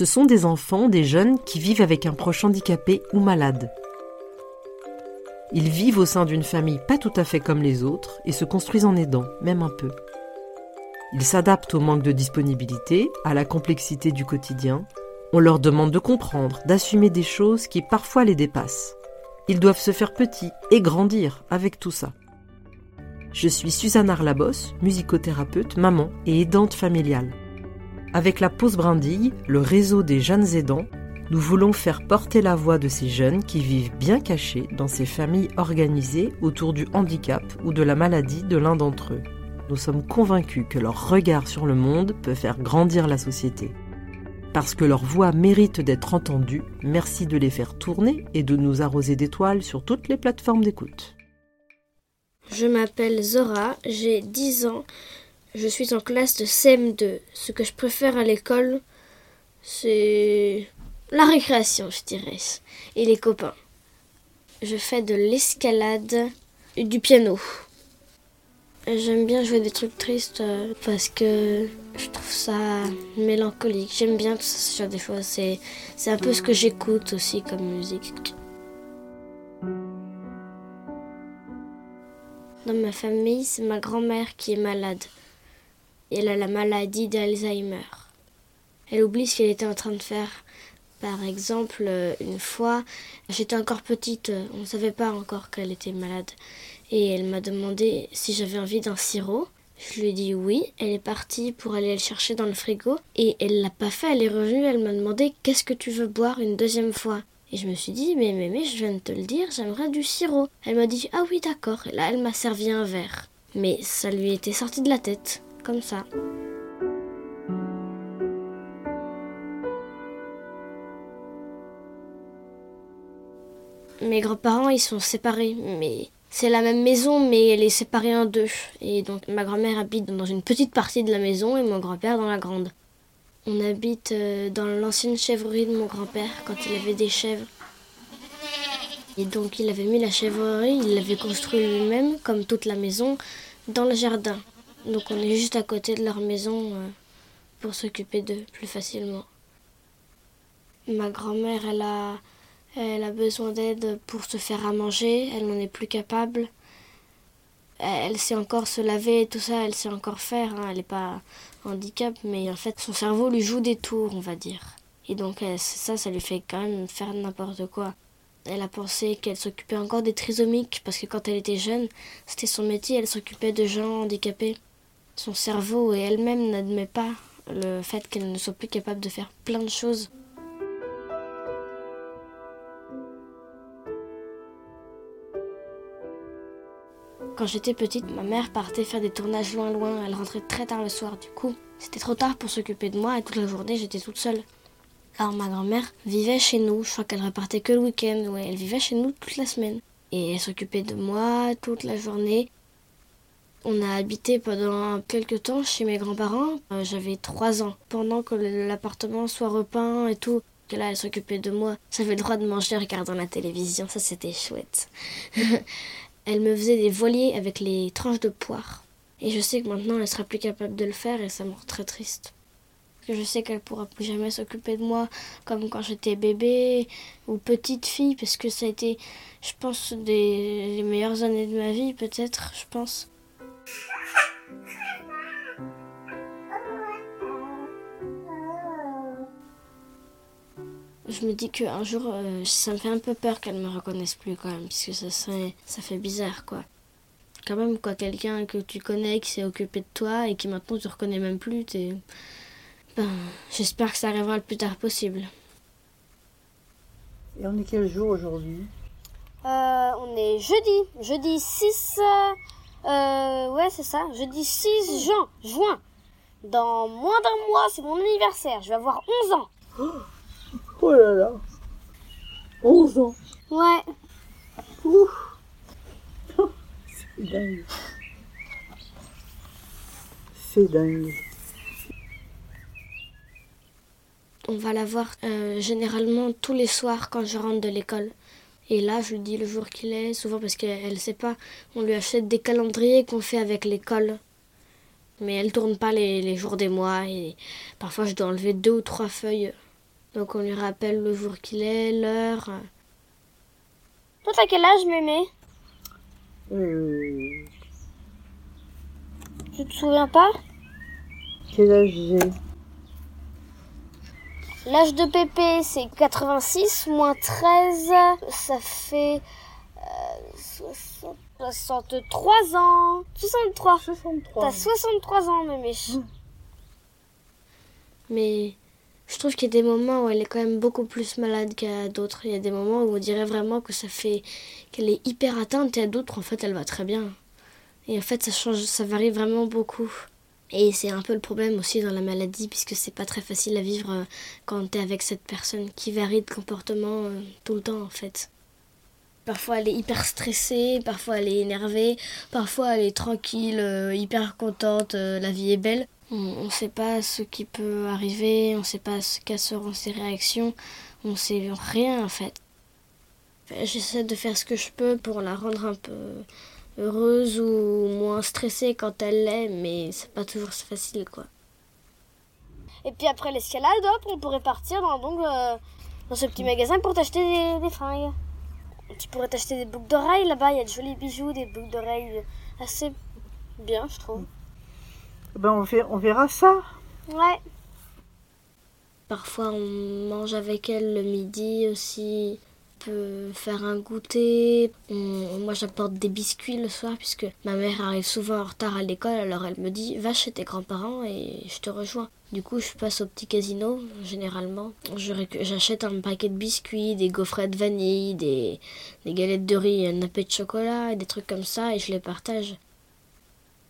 Ce sont des enfants, des jeunes qui vivent avec un proche handicapé ou malade. Ils vivent au sein d'une famille pas tout à fait comme les autres et se construisent en aidant, même un peu. Ils s'adaptent au manque de disponibilité, à la complexité du quotidien. On leur demande de comprendre, d'assumer des choses qui parfois les dépassent. Ils doivent se faire petits et grandir avec tout ça. Je suis Suzanne Arlabos, musicothérapeute, maman et aidante familiale. Avec la pause brindille, le réseau des jeunes aidants, nous voulons faire porter la voix de ces jeunes qui vivent bien cachés dans ces familles organisées autour du handicap ou de la maladie de l'un d'entre eux. Nous sommes convaincus que leur regard sur le monde peut faire grandir la société. Parce que leur voix mérite d'être entendue, merci de les faire tourner et de nous arroser d'étoiles sur toutes les plateformes d'écoute. Je m'appelle Zora, j'ai 10 ans, je suis en classe de CM2. Ce que je préfère à l'école, c'est la récréation, je dirais, et les copains. Je fais de l'escalade et du piano. J'aime bien jouer des trucs tristes euh, parce que je trouve ça mélancolique. J'aime bien tout ça, ce genre de choses. C'est, c'est un peu ce que j'écoute aussi comme musique. Dans ma famille, c'est ma grand-mère qui est malade. Elle a la maladie d'Alzheimer. Elle oublie ce qu'elle était en train de faire. Par exemple, euh, une fois, j'étais encore petite, euh, on ne savait pas encore qu'elle était malade. Et elle m'a demandé si j'avais envie d'un sirop. Je lui ai dit oui. Elle est partie pour aller le chercher dans le frigo. Et elle l'a pas fait. Elle est revenue. Elle m'a demandé qu'est-ce que tu veux boire une deuxième fois? Et je me suis dit mais mais mais je viens de te le dire. J'aimerais du sirop. Elle m'a dit ah oui d'accord. Et là elle m'a servi un verre. Mais ça lui était sorti de la tête comme ça. Mes grands-parents, ils sont séparés, mais c'est la même maison, mais elle est séparée en deux. Et donc ma grand-mère habite dans une petite partie de la maison et mon grand-père dans la grande. On habite euh, dans l'ancienne chèvrerie de mon grand-père quand il avait des chèvres. Et donc il avait mis la chèvrerie, il l'avait construit lui-même, comme toute la maison, dans le jardin. Donc on est juste à côté de leur maison euh, pour s'occuper d'eux plus facilement. Ma grand-mère, elle a elle a besoin d'aide pour se faire à manger, elle n'en est plus capable. Elle sait encore se laver et tout ça, elle sait encore faire, hein. elle n'est pas handicap, mais en fait son cerveau lui joue des tours, on va dire. Et donc ça, ça lui fait quand même faire n'importe quoi. Elle a pensé qu'elle s'occupait encore des trisomiques, parce que quand elle était jeune, c'était son métier, elle s'occupait de gens handicapés. Son cerveau et elle-même n'admet pas le fait qu'elle ne soit plus capable de faire plein de choses. Quand j'étais petite, ma mère partait faire des tournages loin loin. Elle rentrait très tard le soir. Du coup, c'était trop tard pour s'occuper de moi et toute la journée, j'étais toute seule. Alors ma grand-mère vivait chez nous. Je crois qu'elle repartait que le week-end. Ouais, elle vivait chez nous toute la semaine. Et elle s'occupait de moi toute la journée. On a habité pendant quelques temps chez mes grands-parents. Euh, j'avais trois ans. Pendant que l'appartement soit repeint et tout, que là, elle s'occupait de moi. J'avais le droit de manger en regardant la télévision. Ça, c'était chouette. Elle me faisait des voiliers avec les tranches de poire. Et je sais que maintenant elle sera plus capable de le faire et ça me rend très triste. je sais qu'elle pourra plus jamais s'occuper de moi comme quand j'étais bébé ou petite fille parce que ça a été, je pense, des les meilleures années de ma vie peut-être, je pense. Je me dis qu'un jour, euh, ça me fait un peu peur qu'elle me reconnaisse plus quand même, puisque ça, ça fait bizarre quoi. Quand même, quoi, quelqu'un que tu connais, qui s'est occupé de toi et qui maintenant te reconnaît même plus, t'es. Ben, j'espère que ça arrivera le plus tard possible. Et on est quel jour aujourd'hui? Euh, On est jeudi, jeudi 6. Euh, ouais, c'est ça, jeudi 6 juin. juin. Dans moins d'un mois, c'est mon anniversaire, je vais avoir 11 ans. Oh Oh là là 11 ans Ouais. Ouf C'est dingue. C'est dingue. On va la voir euh, généralement tous les soirs quand je rentre de l'école. Et là, je lui dis le jour qu'il est, souvent parce qu'elle ne sait pas. On lui achète des calendriers qu'on fait avec l'école. Mais elle tourne pas les, les jours des mois. Et parfois, je dois enlever deux ou trois feuilles Donc on lui rappelle le jour qu'il est, l'heure. Toi, t'as quel âge, mémé? Euh, Tu te souviens pas? Quel âge j'ai? L'âge de Pépé, c'est 86 moins 13, ça fait euh, 60 63 ans. 63. 63. T'as 63 ans, mémé. Mais je trouve qu'il y a des moments où elle est quand même beaucoup plus malade qu'à d'autres. Il y a des moments où on dirait vraiment que ça fait qu'elle est hyper atteinte et à d'autres, en fait, elle va très bien. Et en fait, ça change, ça varie vraiment beaucoup. Et c'est un peu le problème aussi dans la maladie, puisque c'est pas très facile à vivre euh, quand t'es avec cette personne qui varie de comportement euh, tout le temps, en fait. Parfois elle est hyper stressée, parfois elle est énervée, parfois elle est tranquille, euh, hyper contente, la vie est belle. On ne sait pas ce qui peut arriver, on ne sait pas ce quelles seront ses réactions, on sait rien en fait. J'essaie de faire ce que je peux pour la rendre un peu heureuse ou moins stressée quand elle l'est, mais c'est pas toujours si facile quoi. Et puis après l'escalade, hop, on pourrait partir dans, donc, euh, dans ce petit magasin pour t'acheter des, des fringues. Tu pourrais t'acheter des boucles d'oreilles là-bas, il y a de jolis bijoux, des boucles d'oreilles assez bien, je trouve. Ben, on, verra, on verra ça. Ouais. Parfois, on mange avec elle le midi aussi. Peut faire un goûter. Moi, j'apporte des biscuits le soir puisque ma mère arrive souvent en retard à l'école. Alors, elle me dit Va chez tes grands-parents et je te rejoins. Du coup, je passe au petit casino, généralement. J'achète un paquet de biscuits, des gaufrets de vanille, des, des galettes de riz, un nappé de chocolat, et des trucs comme ça, et je les partage.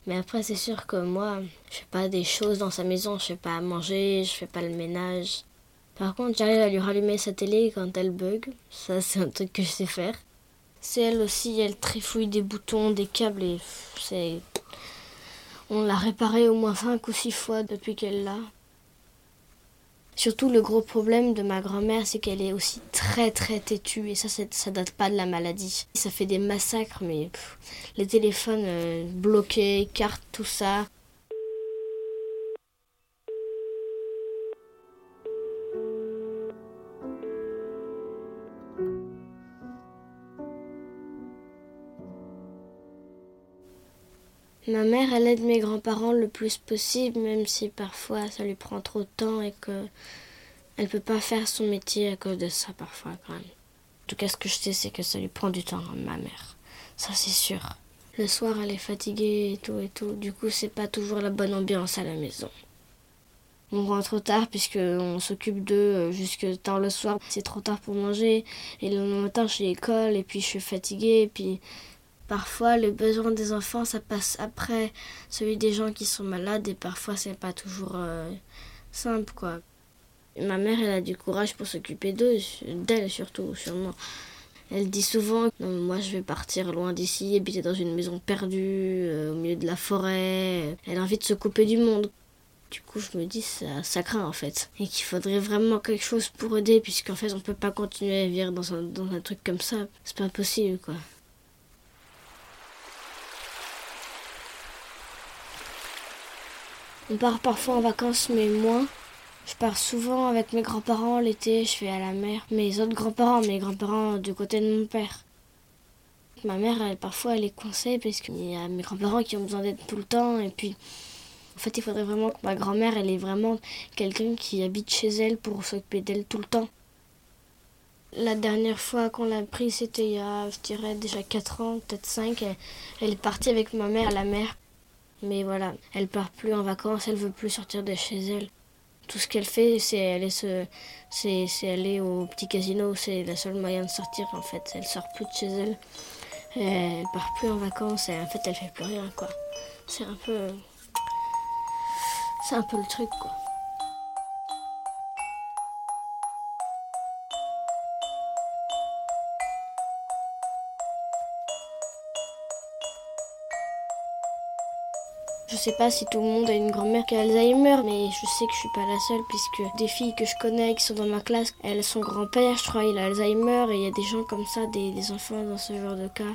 Mais après, c'est sûr que moi, je fais pas des choses dans sa maison, je fais pas à manger, je fais pas le ménage. Par contre, j'arrive à lui rallumer sa télé quand elle bug. Ça, c'est un truc que je sais faire. C'est elle aussi, elle trifouille des boutons, des câbles et c'est. On l'a réparé au moins 5 ou 6 fois depuis qu'elle l'a. Surtout, le gros problème de ma grand-mère, c'est qu'elle est aussi très très têtue et ça, ça date pas de la maladie. Ça fait des massacres, mais les téléphones euh, bloqués, cartes, tout ça. Ma mère, elle aide mes grands-parents le plus possible, même si parfois ça lui prend trop de temps et que elle peut pas faire son métier à cause de ça parfois quand même. En tout cas, ce que je sais, c'est que ça lui prend du temps, hein, ma mère. Ça, c'est sûr. Le soir, elle est fatiguée et tout et tout. Du coup, c'est pas toujours la bonne ambiance à la maison. On rentre tard puisque on s'occupe d'eux euh, jusque tard le soir. C'est trop tard pour manger. Et le matin, je suis à l'école et puis je suis fatiguée. Et puis parfois, le besoin des enfants, ça passe après celui des gens qui sont malades. Et parfois, c'est pas toujours euh, simple, quoi. Ma mère, elle a du courage pour s'occuper d'eux, d'elle surtout, sûrement. Elle dit souvent moi je vais partir loin d'ici, habiter dans une maison perdue, euh, au milieu de la forêt. Elle a envie de se couper du monde. Du coup, je me dis ça, ça craint en fait. Et qu'il faudrait vraiment quelque chose pour aider, puisqu'en fait, on peut pas continuer à vivre dans un, dans un truc comme ça. C'est pas possible quoi. On part parfois en vacances, mais moins. Je pars souvent avec mes grands-parents l'été, je vais à la mer. Mes autres grands-parents, mes grands-parents du côté de mon père. Ma mère, elle, parfois, elle est coincée parce qu'il y a mes grands-parents qui ont besoin d'aide tout le temps. Et puis, en fait, il faudrait vraiment que ma grand-mère, elle est vraiment quelqu'un qui habite chez elle pour s'occuper d'elle tout le temps. La dernière fois qu'on l'a pris, c'était il y a, je dirais, déjà 4 ans, peut-être 5. Elle, elle est partie avec ma mère à la mer. Mais voilà, elle part plus en vacances, elle veut plus sortir de chez elle. Tout ce qu'elle fait, c'est aller se, c'est, aller au petit casino. C'est le seul moyen de sortir en fait. Elle sort plus de chez elle. Elle part plus en vacances. Et en fait, elle fait plus rien quoi. C'est un peu, c'est un peu le truc quoi. Sais pas si tout le monde a une grand-mère qui a Alzheimer, mais je sais que je suis pas la seule puisque des filles que je connais qui sont dans ma classe, elles sont grand-père, je crois, il a Alzheimer et il y a des gens comme ça, des, des enfants dans ce genre de cas.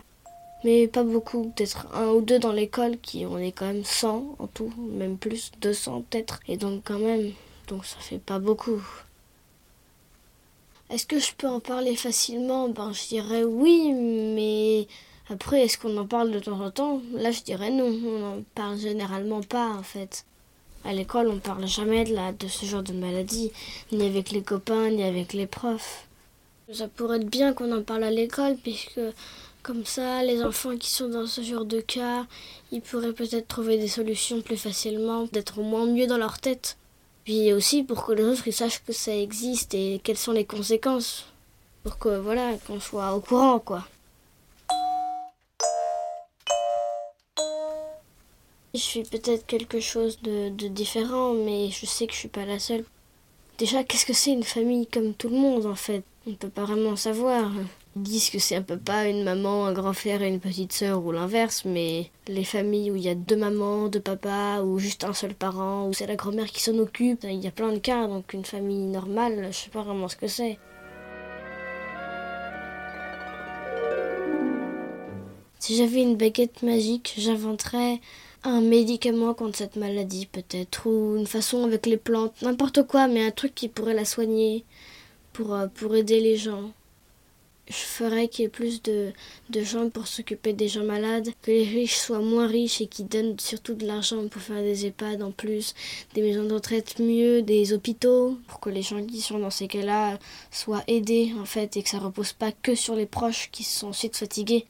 Mais pas beaucoup, peut-être un ou deux dans l'école qui on est quand même 100 en tout, même plus, 200 peut-être. Et donc quand même, donc ça fait pas beaucoup. Est-ce que je peux en parler facilement? Ben, je dirais oui, mais après, est-ce qu'on en parle de temps en temps? Là, je dirais non. On n'en parle généralement pas, en fait. À l'école, on parle jamais de, de ce genre de maladie, ni avec les copains, ni avec les profs. Ça pourrait être bien qu'on en parle à l'école, puisque comme ça, les enfants qui sont dans ce genre de cas, ils pourraient peut-être trouver des solutions plus facilement, d'être au moins mieux dans leur tête. Puis aussi pour que les autres ils sachent que ça existe et quelles sont les conséquences. Pour que voilà, qu'on soit au courant quoi. Je suis peut-être quelque chose de, différent, mais je sais que je suis pas la seule. Déjà, qu'est-ce que c'est une famille comme tout le monde en fait? On peut pas vraiment savoir. Ils disent que c'est un papa, une maman, un grand frère et une petite sœur ou l'inverse, mais les familles où il y a deux mamans, deux papas ou juste un seul parent, où c'est la grand-mère qui s'en occupe, il y a plein de cas, donc une famille normale, je sais pas vraiment ce que c'est. Si j'avais une baguette magique, j'inventerais un médicament contre cette maladie peut-être, ou une façon avec les plantes, n'importe quoi, mais un truc qui pourrait la soigner, pour, euh, pour aider les gens. Je ferais qu'il y ait plus de, de gens pour s'occuper des gens malades, que les riches soient moins riches et qui donnent surtout de l'argent pour faire des EHPAD en plus, des maisons de retraite mieux, des hôpitaux, pour que les gens qui sont dans ces cas-là soient aidés en fait et que ça repose pas que sur les proches qui sont ensuite fatigués.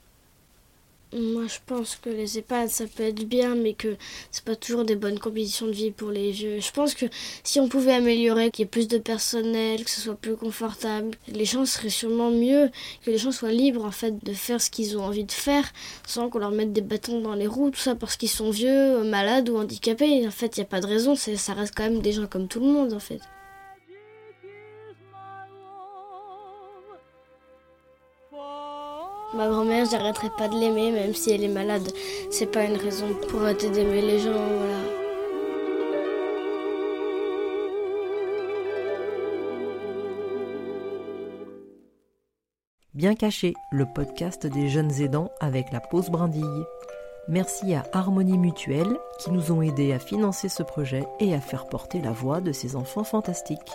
Moi, je pense que les EHPAD, ça peut être bien, mais que c'est pas toujours des bonnes conditions de vie pour les vieux. Je pense que si on pouvait améliorer, qu'il y ait plus de personnel, que ce soit plus confortable, les gens seraient sûrement mieux, que les gens soient libres, en fait, de faire ce qu'ils ont envie de faire, sans qu'on leur mette des bâtons dans les roues, tout ça parce qu'ils sont vieux, malades ou handicapés. En fait, il n'y a pas de raison, ça reste quand même des gens comme tout le monde, en fait. Ma grand-mère, j'arrêterai pas de l'aimer, même si elle est malade. C'est pas une raison pour arrêter d'aimer les gens, voilà. Bien caché, le podcast des jeunes aidants avec la pause brindille. Merci à Harmonie Mutuelle qui nous ont aidés à financer ce projet et à faire porter la voix de ces enfants fantastiques.